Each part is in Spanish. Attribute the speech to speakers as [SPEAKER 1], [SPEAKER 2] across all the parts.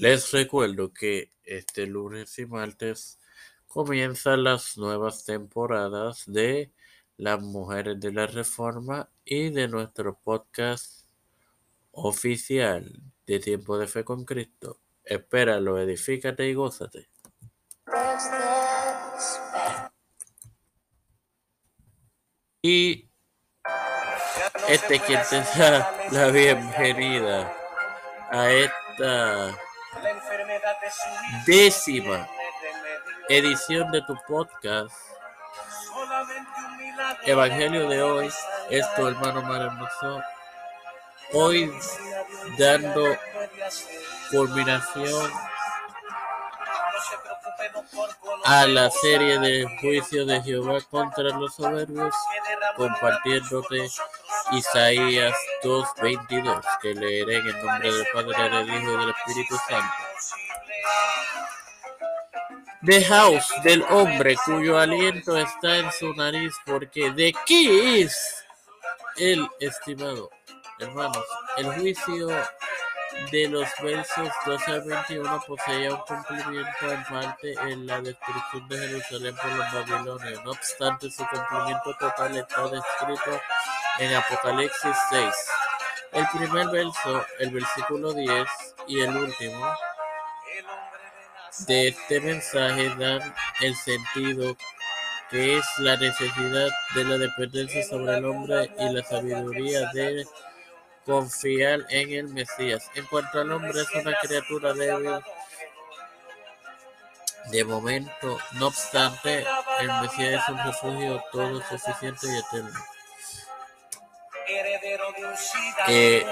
[SPEAKER 1] Les recuerdo que este lunes y martes comienzan las nuevas temporadas de Las Mujeres de la Reforma y de nuestro podcast oficial de Tiempo de Fe con Cristo. Espéralo, edifícate y gózate. Y este es quien te da la bienvenida a esta décima edición de tu podcast. Evangelio de hoy es tu hermano maravilloso. Hoy dando culminación a la serie de juicio de Jehová contra los soberbios, compartiéndote Isaías 2.22, que leeré en el nombre del Padre, del Hijo y del Espíritu Santo. House del hombre cuyo aliento está en su nariz, porque de qué es el estimado, hermanos, el juicio de los versos 12 al 21 poseía un cumplimiento en parte en la destrucción de Jerusalén por los babilonios. No obstante, su cumplimiento total está descrito en Apocalipsis 6. El primer verso, el versículo 10 y el último de este mensaje dan el sentido que es la necesidad de la dependencia sobre el hombre y la sabiduría de confiar en el Mesías. En cuanto al hombre es una criatura débil, de momento, no obstante, el Mesías es un refugio todo suficiente y eterno. Eh,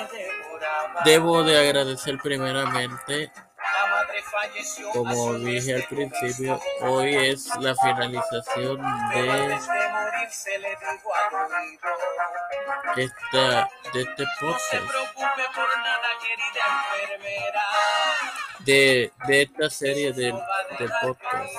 [SPEAKER 1] debo de agradecer primeramente, como dije al principio, hoy es la finalización de esta de este podcast. De, de esta serie del, del podcast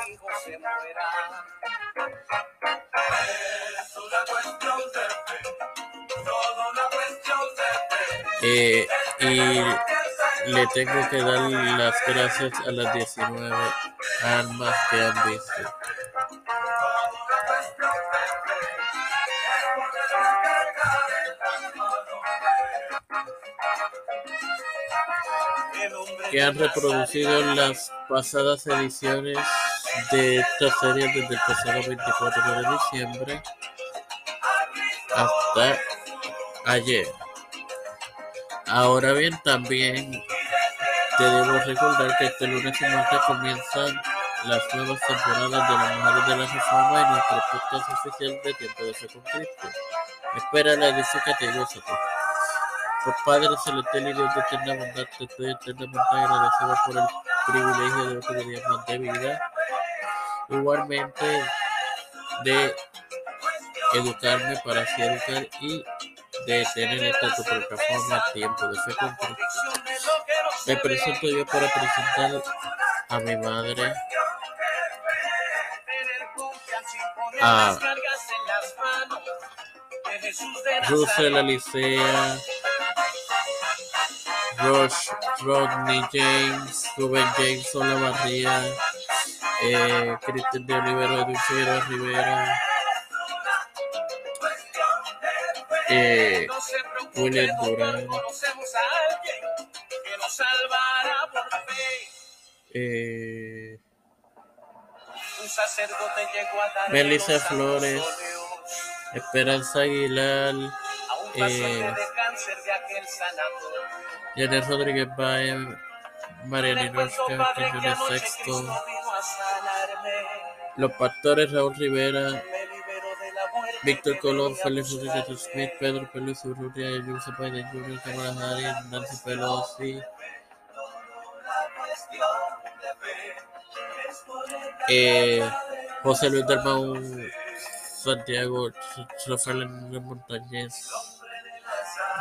[SPEAKER 1] eh, y le tengo que dar las gracias a las 19 armas que han visto que han reproducido las pasadas ediciones de esta serie desde el pasado 24 de diciembre hasta ayer. Ahora bien, también te debo recordar que este lunes y martes comienzan las nuevas temporadas de las Mujeres de la Reforma y nuestro podcast oficial de Tiempo de Fe con Cristo. Espera la edifícate y gózate. Por Padre Celestial y Dios de eterna bondad, te estoy eternamente agradecido por el privilegio de otro día más de vida. Igualmente de educarme para así educar y de tener esta tu plataforma Tiempo de Fe. Me presento yo para presentar a mi madre, a Russell Alicea, Rush, Rodney James, Ruben James, Olavarría, eh, Cristian de Olivero, Dulce Rivera, eh, William Durán, eh, Melissa Flores, Esperanza Aguilar, eh, Janet Rodríguez Baez, Mariana Oscar, Sexto, Los Pastores Raúl Rivera, Víctor Colón, Félix Rodríguez Smith, Pedro Peluso Urrutia, Joseph Biden Jr., Kamala Harris, Nancy Pelosi, eh, José Luis Dalmau, Santiago, Rafael Montañez,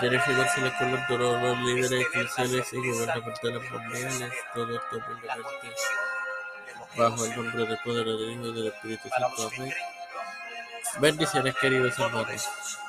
[SPEAKER 1] Jennifer González Colón, todos los líderes eclesiales y gubernamentales mundiales, todo esto humildemente bajo el nombre del Padre, del Hijo del Espíritu Santo. Amén. Bendiciones, queridos hermanos.